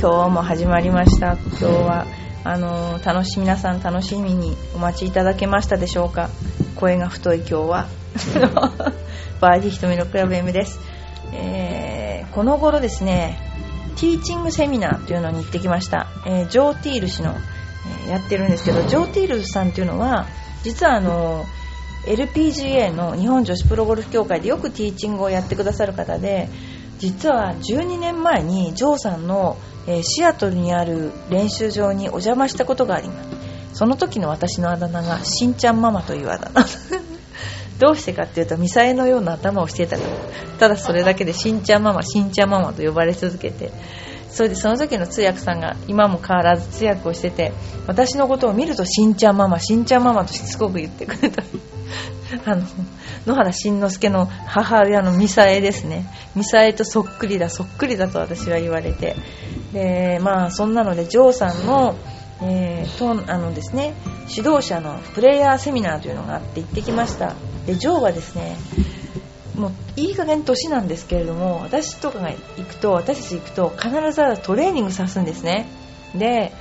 今日も始まりました。今日はあの楽し皆さん楽しみにお待ちいただけましたでしょうか？声が太い今日は。バーディー瞳のクラブ M です、えー、この頃ですねティーチングセミナーというのに行ってきました、えー、ジョー・ティール氏の、えー、やってるんですけどジョー・ティールさんっていうのは実はあの LPGA の日本女子プロゴルフ協会でよくティーチングをやってくださる方で実は12年前にジョーさんの、えー、シアトルにある練習場にお邪魔したことがあります。その時の私のあだ名がしんちゃんママというあだ名。どうしてかっていうとミサエのような頭をしてたから。ただそれだけでしんちゃんママしんちゃんママと呼ばれ続けて。それでその時の通訳さんが今も変わらず通訳をしてて私のことを見るとしんちゃんママしんちゃんママとしつこく言ってくれた。あの野原しんのすけの母親のミサエですね。ミサエとそっくりだそっくりだと私は言われて。でまあそんなのでジョーさんのえー、とあのですね指導者のプレイヤーセミナーというのがあって行ってきました。でジョーはですねもういい加減年なんですけれども私とかが行くと私たち行くと必ずトレーニングさすんですね。で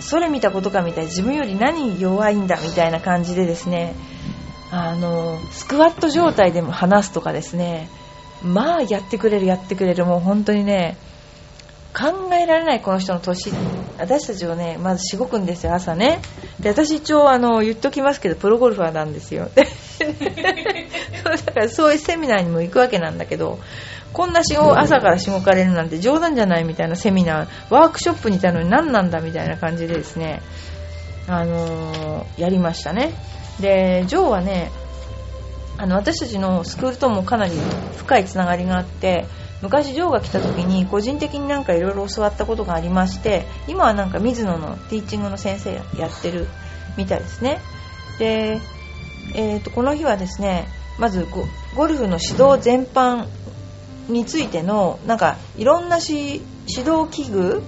それ見たことかみたい自分より何弱いんだみたいな感じでですねあのスクワット状態でも話すとかですね。まあやってくれるやってくれる。もう本当にね考えられないこの人の年。私たちをねまずしごくんですよ朝ね。で私一応あの言っときますけどプロゴルファーなんですよ。だからそういうセミナーにも行くわけなんだけどこんなしご朝からしごかれるなんて冗談じゃないみたいなセミナーワークショップにいたのに何なんだみたいな感じでですねあのー、やりましたね。でジョーはねあの私たちのスクールともかなり深いつながりがあって昔ジョーが来た時に個人的になんかいろいろ教わったことがありまして今はなんか水野のティーチングの先生やってるみたいですね。で、えー、とこの日はですねまずゴルフの指導全般についてのなんかいろんな指導器具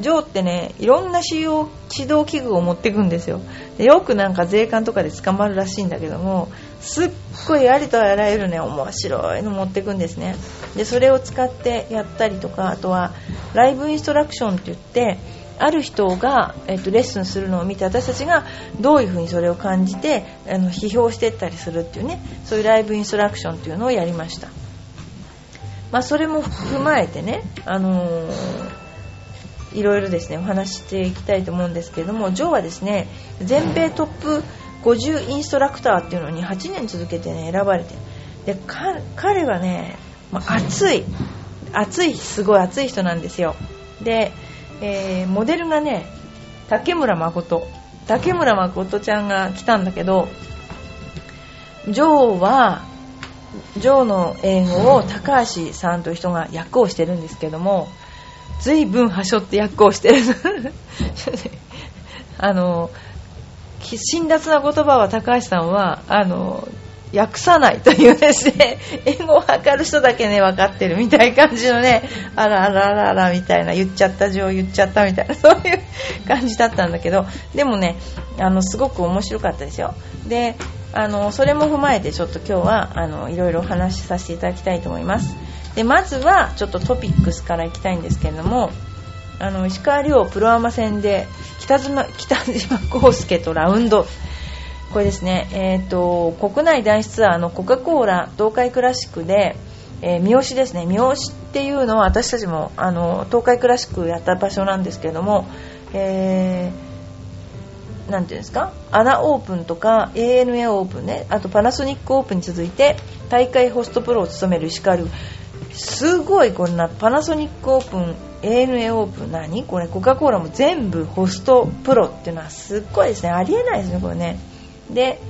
ジョーってねいろんな使用指導器具を持っていくんですよ。でよくなんか税関とかで捕まるらしいんだけどもすっごいありとあらゆるね面白いの持っていくんですね。でそれを使ってやったりとかあとはライブインストラクションって言ってある人が、えっと、レッスンするのを見て私たちがどういうふうにそれを感じてあの批評していったりするっていうねそういうライブインストラクションっていうのをやりました、まあ、それも踏まえてね、あのーいろいろですねお話していきたいと思うんですけれどもジョーはですね全米トップ50インストラクターっていうのに8年続けてね選ばれてで彼はね、まあ、熱い熱いすごい熱い人なんですよ。で、えー、モデルがね竹村誠竹村誠ちゃんが来たんだけどジョーはジョーの英語を高橋さんという人が訳をしてるんですけども随分はしょって訳をしてる。あの辛辣な言葉は高橋さんはあの訳さないというですね 英語を測る人だけね分かってるみたいな感じのねあらあらあらあらみたいな言っちゃった上言っちゃったみたいな そういう感じだったんだけどでもねあのすごく面白かったですよ。であのそれも踏まえてちょっと今日はあのいろいろお話しさせていただきたいと思います。でまずはちょっとトピックスからいきたいんですけれどもあの石川遼プロアマ戦で北島北島康介とラウンド。これですね、えーと、国内男子ツアーのコカ・コーラ東海クラシックで、えー、三好ですね。三好っていうのは私たちもあの東海クラシックやった場所なんですけれども、えー、なんていうんですか？アナオープンとか ANA オープンね。あとパナソニックオープンに続いて大会ホストプロを務める石川遼。すごいこんなパナソニックオープン ANA オープン何？これコカ・コーラも全部ホストプロっていうのはすっごいですね。ありえないですねこれね。で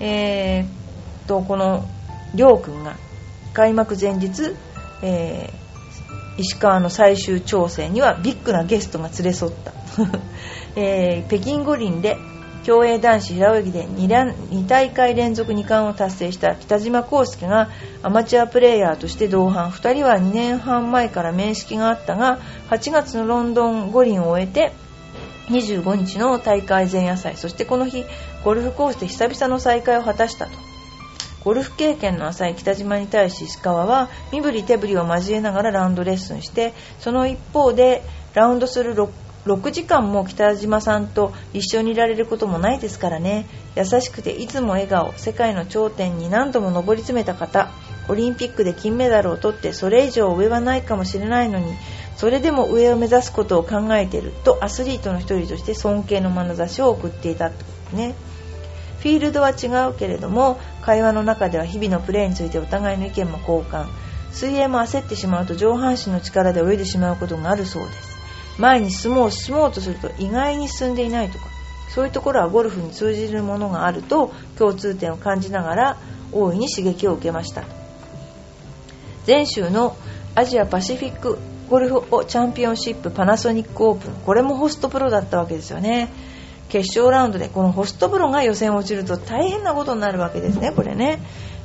えー、っとこのりょうくんが開幕前日、えー、石川の最終調整にはビッグなゲストが連れ添った、えー、北京五輪で競泳男子平泳ぎで 2, 2大会連続2冠を達成した北島康介がアマチュアプレーヤーとして同伴。2人は2年半前から面識があったが8月のロンドン五輪を終えて25日の大会前夜祭。そしてこの日ゴルフコースで久々の再会を果たしたと。ゴルフ経験の浅い北島に対し石川は身振り手振りを交えながらラウンドレッスンしてその一方でラウンドする 6, 6時間も北島さんと一緒にいられることもないですからね。優しくていつも笑顔世界の頂点に何度も上り詰めた方。オリンピックで金メダルを取ってそれ以上上はないかもしれないのにそれでも上を目指すことを考えている。とアスリートの一人として尊敬の眼差しを送っていたってことね。フィールドは違うけれども会話の中では日々のプレーについてお互いの意見も交換。水泳も焦ってしまうと上半身の力で泳いでしまうことがあるそうです。前に進もう進もうとすると意外に進んでいないとかそういうところはゴルフに通じるものがあると共通点を感じながら大いに刺激を受けました。前週のアジアパシフィックゴルフチャンピオンシップパナソニックオープンこれもホストプロだったわけですよね。決勝ラウンドでこのホストプロが予選落ちると大変なことになるわけですねこれね、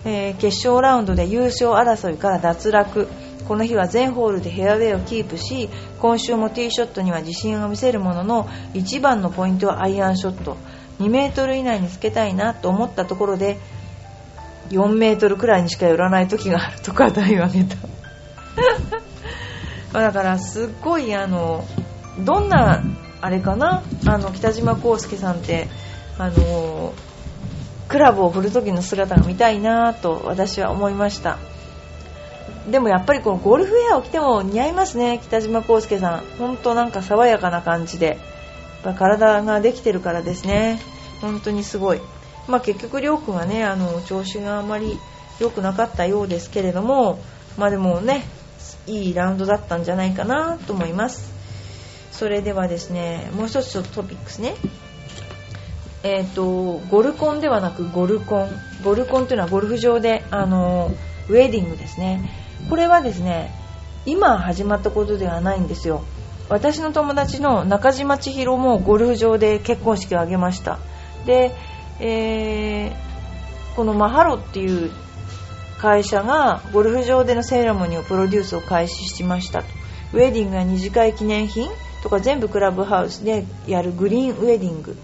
えー、決勝ラウンドで優勝争いから脱落。この日は全ホールでフェアウェイをキープし今週もティーショットには自信を見せるものの一番のポイントはアイアンショット。2メートル以内につけたいなと思ったところで4メートルくらいにしか寄らない時があるとか題を挙げた。だからすっごいあのどんなあれかな？あの北島康介さんってあのクラブを振る時の姿が見たいなと私は思いました。でもやっぱりこのゴルフウェアを着ても似合いますね北島康介さん。本当なんか爽やかな感じで。体ができてるからですね。本当にすごい。まあ、結局、りょうくんはねあの調子があまり良くなかったようですけれども、まあ、でもねいいラウンドだったんじゃないかなと思います。それではですねもう一つトピックスね。えーと、ゴルコンではなくゴルコン。ゴルコンというのはゴルフ場であのウェディングですね。これはですね今始まったことではないんですよ。私の友達の中島千尋もゴルフ場で結婚式を挙げました。でえー、このマハロっていう会社がゴルフ場でのセレモニーをプロデュースを開始しました。ウェディングや二次会記念品とか全部クラブハウスでやるグリーンウェディング。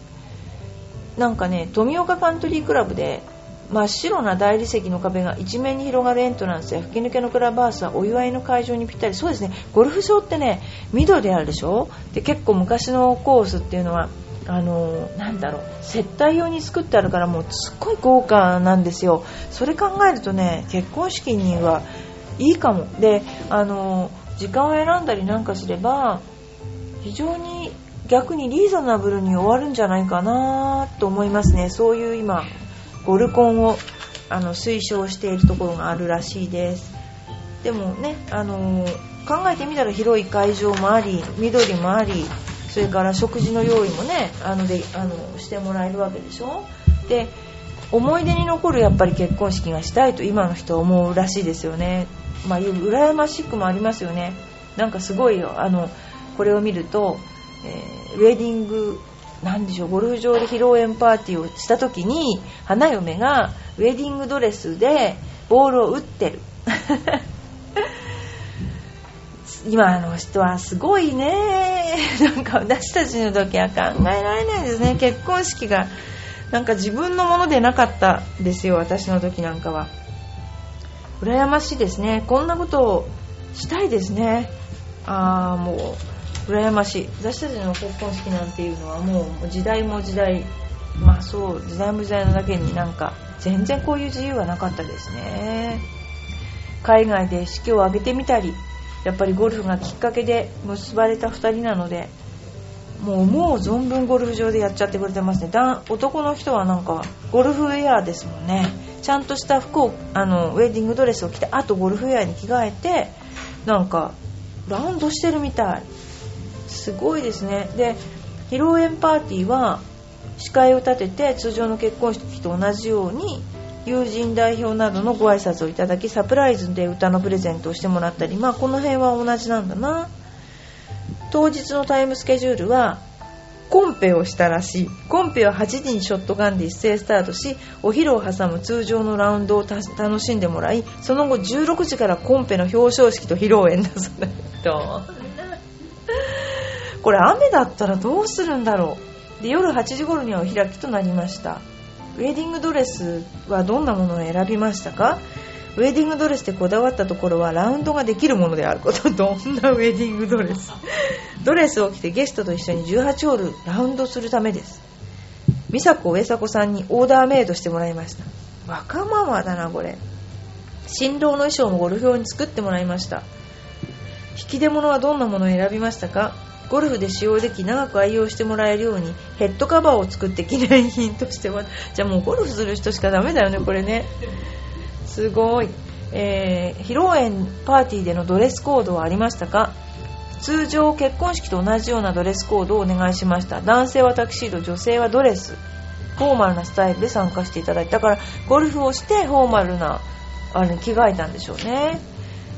なんかね富岡カントリークラブで真っ白な大理石の壁が一面に広がるエントランスや吹き抜けのクラブハウスはお祝いの会場にぴったり。そうですね。ゴルフ場ってね緑あるでしょ？で結構昔のコースっていうのはあのなんだろう。接待用に作ってあるからもうすっごい豪華なんですよ。それ考えるとね結婚式にはいいかも。であの時間を選んだりなんかすれば非常に逆にリーズナブルに終わるんじゃないかなと思いますね。そういう今ゴルコンをあの推奨しているところがあるらしいです。でもねあの考えてみたら広い会場もあり緑もありそれから食事の用意もねあのであのしてもらえるわけでしょ？で思い出に残るやっぱり結婚式がしたいと今の人は思うらしいですよね。まあ羨ましくもありますよね。なんかすごいあのこれを見ると、えー、ウェディングなんでしょうゴルフ場で披露宴パーティーをした時に花嫁がウェディングドレスでボールを打ってる。今の人はすごいね。なんか私たちの時は考えられないですね。結婚式がなんか自分のものでなかったですよ私の時なんかは。羨ましいですね。こんなことをしたいですね。ああもう羨ましい。私たちの結婚式なんていうのはもう時代も時代。まあそう時代も時代のだけになんか全然こういう自由はなかったですね。海外で式を挙げてみたりやっぱりゴルフがきっかけで結ばれた2人なのでもうもう存分ゴルフ場でやっちゃってくれてますね。男の人はなんかゴルフウェアですもんね。ちゃんとした服をあのウェディングドレスを着てあとゴルフウェアに着替えてなんかラウンドしてるみたい。すごいですね。で披露宴パーティーは司会を立てて通常の結婚式と同じように友人代表などのご挨拶をいただきサプライズで歌のプレゼントをしてもらったりまあこの辺は同じなんだな。当日のタイムスケジュールはコンペをしたらしい。コンペは8時にショットガンで一斉スタートしお昼を挟む通常のラウンドを楽しんでもらいその後16時からコンペの表彰式と披露宴だそうだこれ雨だったらどうするんだろう。で夜8時頃にはお開きとなりました。ウェディングドレスはどんなものを選びましたか？ウェディングドレスでこだわったところはラウンドができるものであること。どんなウェディングドレス？ドレスを着てゲストと一緒に18ホールラウンドするためです。美佐子上迫さんにオーダーメイドしてもらいました。若ママだなこれ。新郎の衣装もゴルフ用に作ってもらいました。引き出物はどんなものを選びましたか？ゴルフで使用でき長く愛用してもらえるようにヘッドカバーを作って記念品としてもじゃあもうゴルフする人しかダメだよねこれね。すごい、えー、披露宴パーティーでのドレスコードはありましたか？通常結婚式と同じようなドレスコードをお願いしました。男性はタキシード女性はドレス。フォーマルなスタイルで参加していただいただからゴルフをしてフォーマルなあれに着替えたんでしょうね。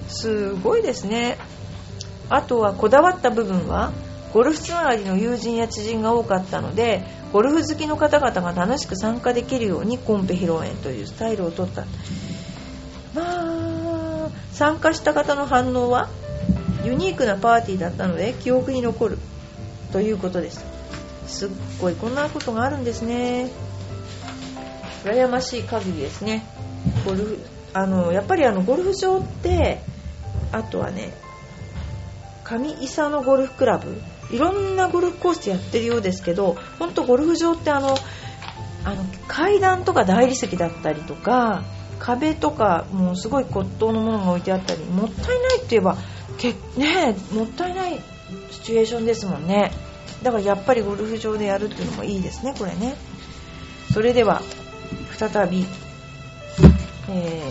すごいですね。あとはこだわった部分はゴルフつながりの友人や知人が多かったのでゴルフ好きの方々が楽しく参加できるようにコンペ披露宴というスタイルをとった。まあ参加した方の反応はユニークなパーティーだったので記憶に残る。ということです。すっごいこんなことがあるんですね。羨ましい限りですね。ゴルフあのやっぱりあのゴルフ場ってあとはね上伊佐のゴルフクラブいろんなゴルフコースやってるようですけど本当ゴルフ場ってあのあの階段とか大理石だったりとか壁とかもうすごい骨董のものが置いてあったりもったいないって言えばけねもったいないシチュエーションですもんね。だからやっぱりゴルフ場でやるっていうのもいいですねこれね。それでは再び、え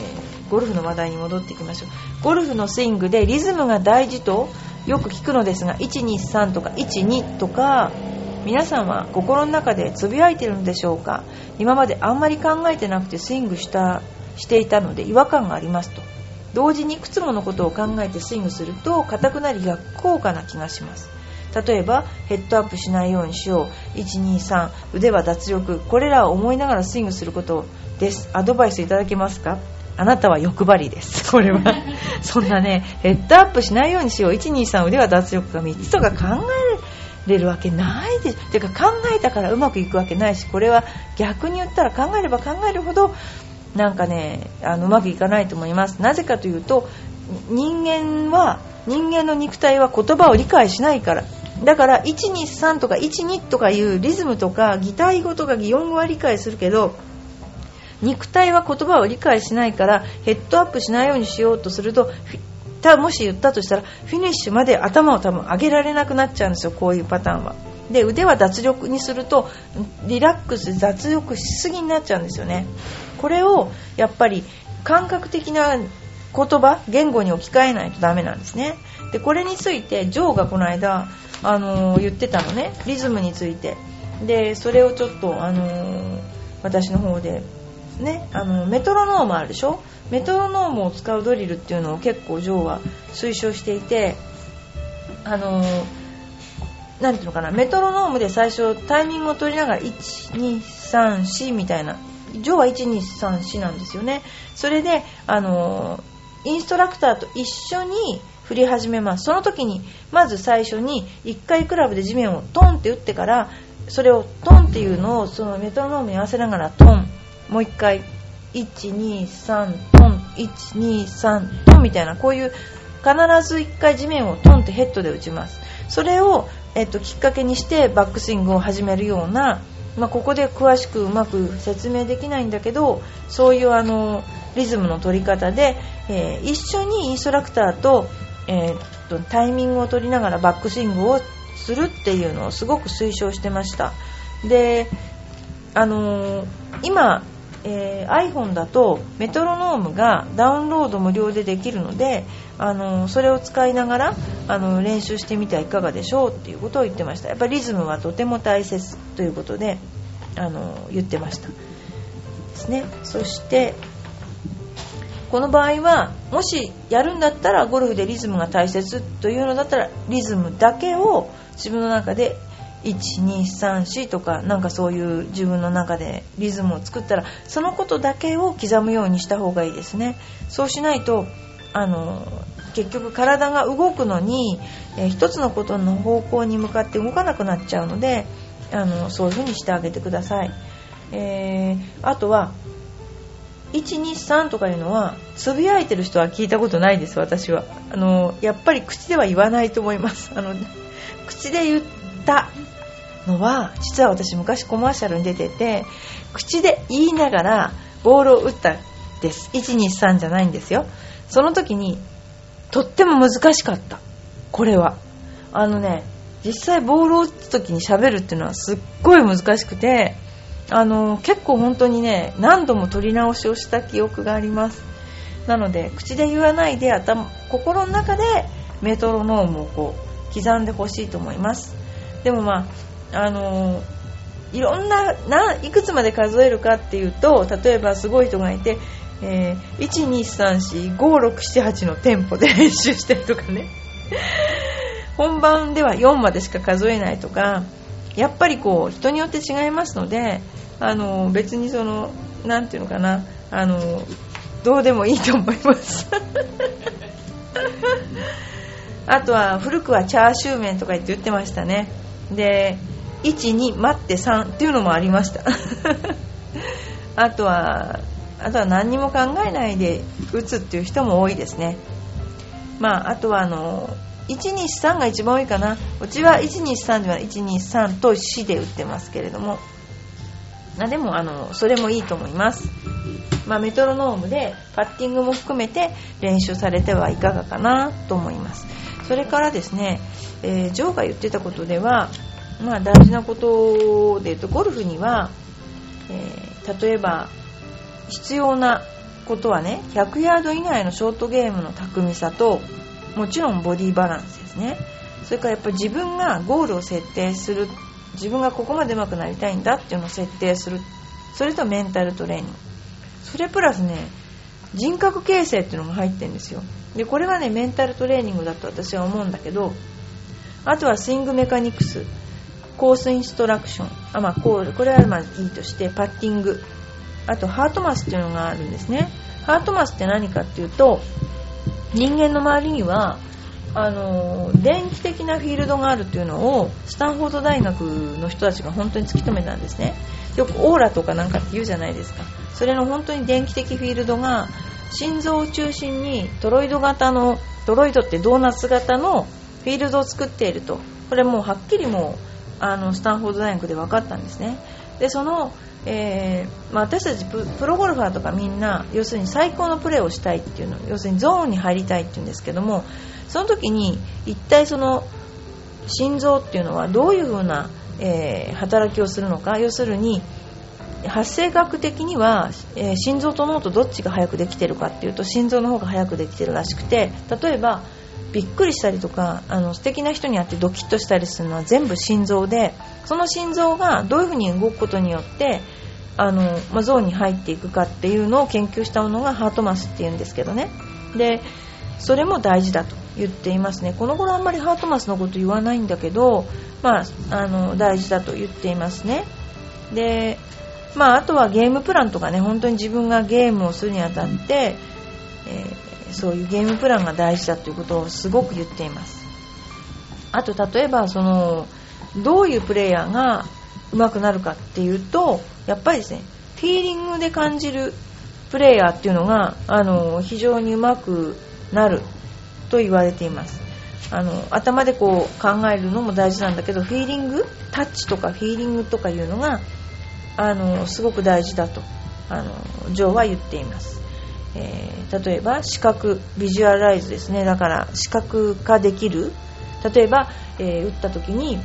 ー、ゴルフの話題に戻っていきましょう。ゴルフのスイングでリズムが大事とよく聞くのですが123とか12とか皆さんは心の中でつぶやいてるのでしょうか？今まであんまり考えてなくてスイングしたしていたので違和感がありますと。同時にいくつものことを考えてスイングすると硬くなり逆効果な気がします。例えばヘッドアップしないようにしよう。123腕は脱力。これらを思いながらスイングすることです。アドバイスいただけますか？あなたは欲張りです。これは。そんなね、ヘッドアップしないようにしよう。1、2、3腕は脱力が3つとか考えれるわけないでてか考えたからうまくいくわけないし、これは逆に言ったら考えれば考えるほど、なんかね、あのうまくいかないと思います。なぜかというと、人間は、人間の肉体は言葉を理解しないから。だから123とか12とかいうリズムとか擬態語とか擬音語は理解するけど肉体は言葉を理解しないからヘッドアップしないようにしようとするとたもし言ったとしたらフィニッシュまで頭を多分上げられなくなっちゃうんですよこういうパターンは。で腕は脱力にするとリラックス脱力しすぎになっちゃうんですよね。これをやっぱり感覚的な言葉言語に置き換えないとダメなんですね。でこれについてジョーがこの間、あのー、言ってたのね。リズムについて。でそれをちょっと、あのー、私の方でね、あのメトロノームあるでしょ？メトロノームを使うドリルっていうのを結構ジョーは推奨していてあのなんていうのかな？メトロノームで最初タイミングを取りながら1234みたいなジョーは1234なんですよね。それであのインストラクターと一緒に振り始めます。その時にまず最初に1回クラブで地面をトンって打ってからそれをトンっていうのをそのメトロノームに合わせながらトン。もう一回123トン123トンみたいなこういう必ず1回地面をトンってヘッドで打ちます。それを、えっと、きっかけにしてバックスイングを始めるような、まあ、ここで詳しくうまく説明できないんだけどそういうあのリズムの取り方で、えー、一緒にインストラクターと,、えー、っとタイミングを取りながらバックスイングをするっていうのをすごく推奨してました。であのー、今えー、iPhone だとメトロノームがダウンロード無料でできるのであのそれを使いながらあの練習してみてはいかがでしょうっていうことを言ってました。やっぱりリズムはとても大切ということであの言ってました。ですね。そしてこの場合はもしやるんだったらゴルフでリズムが大切というのだったらリズムだけを自分の中で1234とかなんかそういう自分の中でリズムを作ったらそのことだけを刻むようにした方がいいですね。そうしないとあの結局体が動くのに、えー、一つのことの方向に向かって動かなくなっちゃうのであのそういう風にしてあげてください。えー、あとは123とかいうのはつぶやいてる人は聞いたことないです私は。あのやっぱり口では言わないと思います。あの口で言ったのは実は私昔コマーシャルに出てて口で言いながらボールを打ったんです。123じゃないんですよ。その時にとっても難しかった。これは。あのね実際ボールを打つ時に喋るっていうのはすっごい難しくてあの結構本当にね何度も撮り直しをした記憶があります。なので口で言わないで頭心の中でメトロノームをこう刻んでほしいと思います。でもまああのいろんなないくつまで数えるかっていうと例えばすごい人がいて、えー、1234567のテンポで練習してるとかね。本番では4までしか数えないとかやっぱりこう人によって違いますのであの別にその何ていうのかなあのどうでもいいと思います。あとは古くはチャーシュー麺とか言って言ってましたね。で12待って3っていうのもありました。あとはあとは何にも考えないで打つっていう人も多いですね。まああとはあの123が一番多いかな。うちは123では123と4で打ってますけれども。あでもあのそれもいいと思います、まあ、メトロノームでパッティングも含めて練習されてはいかがかなと思います。それからですね、えー、ジョーが言ってたことでは、まあ、大事なことで言うとゴルフには、えー、例えば必要なことはね100ヤード以内のショートゲームの巧みさともちろんボディバランスですね。それからやっぱ自分がゴールを設定する自分がここまで上手くなりたいんだっていうのを設定する。それとメンタルトレーニング。それプラスね人格形成っていうのが入ってるんですよ。でこれはねメンタルトレーニングだと私は思うんだけどあとはスイングメカニクス。コースインストラクション。あ、まあ、こうこれはまあいいとしてパッティング。あとハートマスっていうのがあるんですね。ハートマスって何かっていうと人間の周りにはあの電気的なフィールドがあるというのをスタンフォード大学の人たちが本当に突き止めたんですね。よくオーラとかなんかって言うじゃないですか。それの本当に電気的フィールドが心臓を中心にトロイド型のトロイドってドーナツ型のフィールドを作っていると。これもうはっきりもうあのスタンフォード大学で分かったんですね。でそのえー、まあ、私たちプロゴルファーとかみんな要するに最高のプレーをしたいっていうの要するにゾーンに入りたいっていうんですけどもその時に一体その心臓っていうのはどういう風な、えー、働きをするのか要するに発生学的には、えー、心臓と脳とどっちが早くできてるかっていうと心臓の方が早くできてるらしくて例えばびっくりしたりとかあの素敵な人に会ってドキッとしたりするのは全部心臓でその心臓がどういうふうに動くことによってあの、まあ、ゾーンに入っていくかっていうのを研究したものがハートマスっていうんですけどね。でそれも大事だと言っていますね。この頃あんまりハートマスのこと言わないんだけど、まあ、あの大事だと言っていますね。で、まあ、あとはゲームプランとかね本当に自分がゲームをするにあたって、えーそういうゲームプランが大事だということをすごく言っています。あと例えばそのどういうプレイヤーが上手くなるかっていうとやっぱりですねフィーリングで感じるプレイヤーっていうのがあの非常に上手くなると言われています。あの頭でこう考えるのも大事なんだけどフィーリングタッチとかフィーリングとかいうのがあのすごく大事だとあのジョーは言っています。えー、例えば視覚ビジュアライズですね。だから視覚化できる。例えば、えー、打った時に、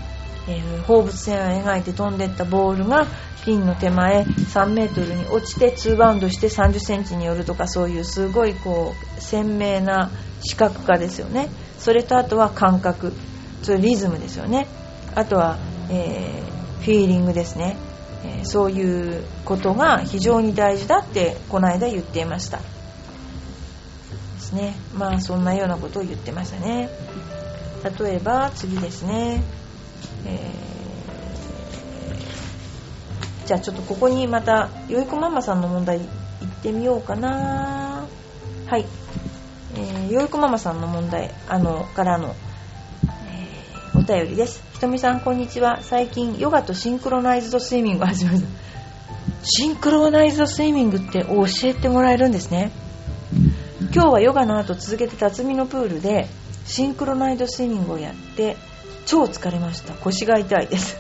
えー、放物線を描いて飛んでったボールがピンの手前3メートルに落ちて2バウンドして30センチによるとかそういうすごいこう鮮明な視覚化ですよね。それとあとは感覚。それリズムですよね。あとは、えー、フィーリングですね、え、そういうことが非常に大事だってこの間言っていました。ですね。まあそんなようなことを言ってましたね。例えば次ですね、えー、じゃあちょっとここにまたよいこママさんの問題行ってみようかな。はい、えー、よいこママさんの問題あのからの、えー、お便りです。ひとみさんこんにちは。最近ヨガとシンクロナイズドスイミングを始めました。シンクロナイズドスイミングって教えてもらえるんですね。今日はヨガの後続けて辰巳のプールでシンクロナイズドスイミングをやって超疲れました。腰が痛いです。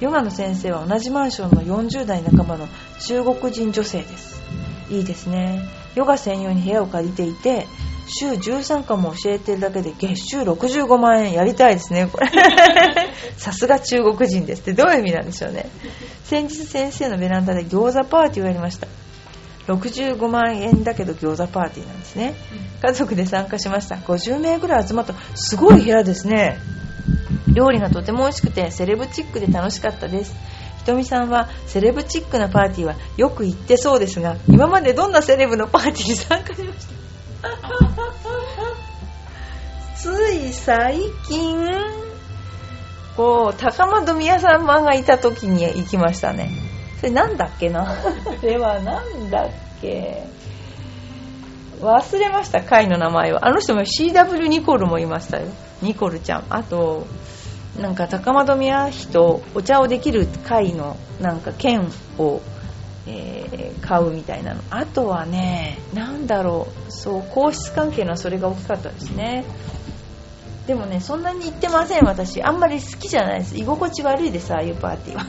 ヨガの先生は同じマンションの40代半ばの中国人女性です。いいですね。ヨガ専用に部屋を借りていて週13回も教えてるだけで月収65万円やりたいですね。これ。さすが中国人です。ってどういう意味なんでしょうね。先日先生のベランダで餃子パーティーをやりました65万円だけど餃子パーティーなんですね。家族で参加しました。50名ぐらい集まった。すごい部屋ですね。料理がとても美味しくてセレブチックで楽しかったです。ひとみさんはセレブチックなパーティーはよく行ってそうですが今までどんなセレブのパーティーに参加しました？つい最近こう高円宮様がいた時に行きましたねそれなんだっけな？それはなんだっけ？忘れました会の名前は。あの人も CW ニコルもいましたよ。ニコルちゃん。あとなんか高円宮妃とお茶をできる会のなんか券をえー、買うみたいなの。あとはね何だろう。そう皇室関係のそれが大きかったですね。でもねそんなに行ってません私。あんまり好きじゃないです。居心地悪いですああいうパーティーは。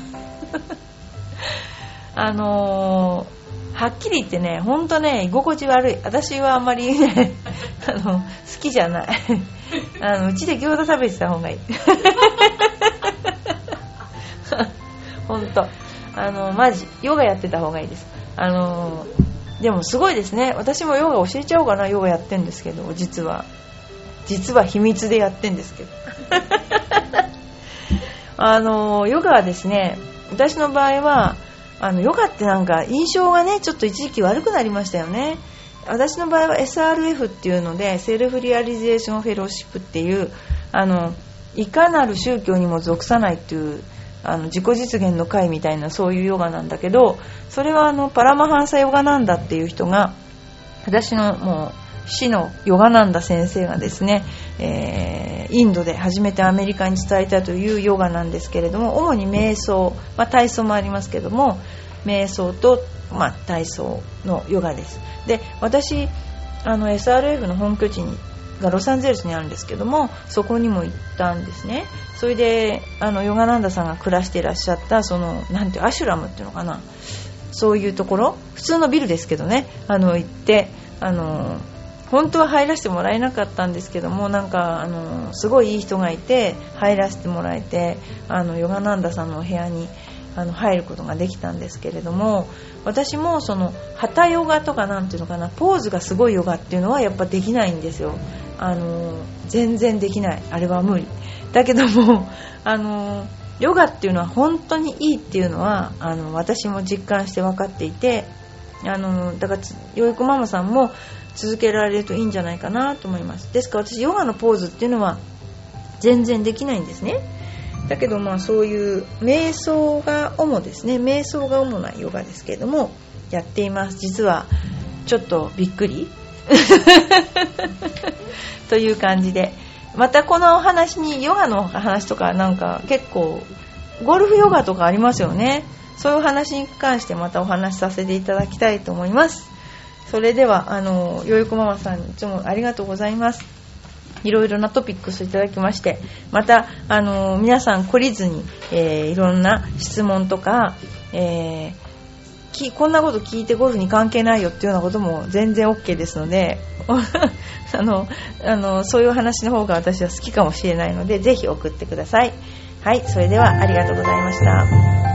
あのー、はっきり言ってねほんとね居心地悪い。私はあんまりね あの好きじゃない。あのうちで餃子食べてた方がいい。ほんとあのマジ。ヨガやってた方がいいです。あのでもすごいですね。私もヨガ教えちゃおうかなヨガやってんですけど実は。実は秘密でやってんですけど。あのヨガはですね私の場合はあのヨガってなんか印象がねちょっと一時期悪くなりましたよね。私の場合は SRF っていうので Self-Realization Fellowship っていうあのいかなる宗教にも属さないっていうあの自己実現の会みたいなそういうヨガなんだけどそれはあのパラマハンサヨガなんだっていう人が私のもう死のヨガなんだ先生がですね、えー、インドで初めてアメリカに伝えたというヨガなんですけれども主に瞑想、まあ、体操もありますけども瞑想と、まあ、体操のヨガです。で私あの SRF の本拠地にがロサンゼルスにあるんですけどもそこにも行ったんですね。それであのヨガナンダさんが暮らしていらっしゃったそのなんてアシュラムっていうのかな。そういうところ。普通のビルですけどね。あの行ってあの本当は入らせてもらえなかったんですけどもなんかあのすごいいい人がいて入らせてもらえてあのヨガナンダさんのお部屋にあの入ることができたんですけれども私もその旗ヨガとかなんていうのかなポーズがすごいヨガっていうのはやっぱできないんですよ。あの全然できない。あれは無理。だけどもあのヨガっていうのは本当にいいっていうのはあの私も実感して分かっていてあのだからよいこママさんも続けられるといいんじゃないかなと思います。ですから私ヨガのポーズっていうのは全然できないんですね。だけどまあそういう瞑想が主ですね。瞑想が主なヨガですけれどもやっています。実はちょっとびっくり。という感じで。またこのお話にヨガの話とかなんか結構ゴルフヨガとかありますよね。そういう話に関してまたお話しさせていただきたいと思いますそれではあのよいこママさんいつもありがとうございますいろいろなトピックスいただきましてまた、あの皆さん懲りずに、えー、いろんな質問とか、えー、こんなこと聞いてゴルフに関係ないよっていうようなことも全然 OK ですので あのあのそういう話の方が私は好きかもしれないのでぜひ送ってください。はい、それではありがとうございました。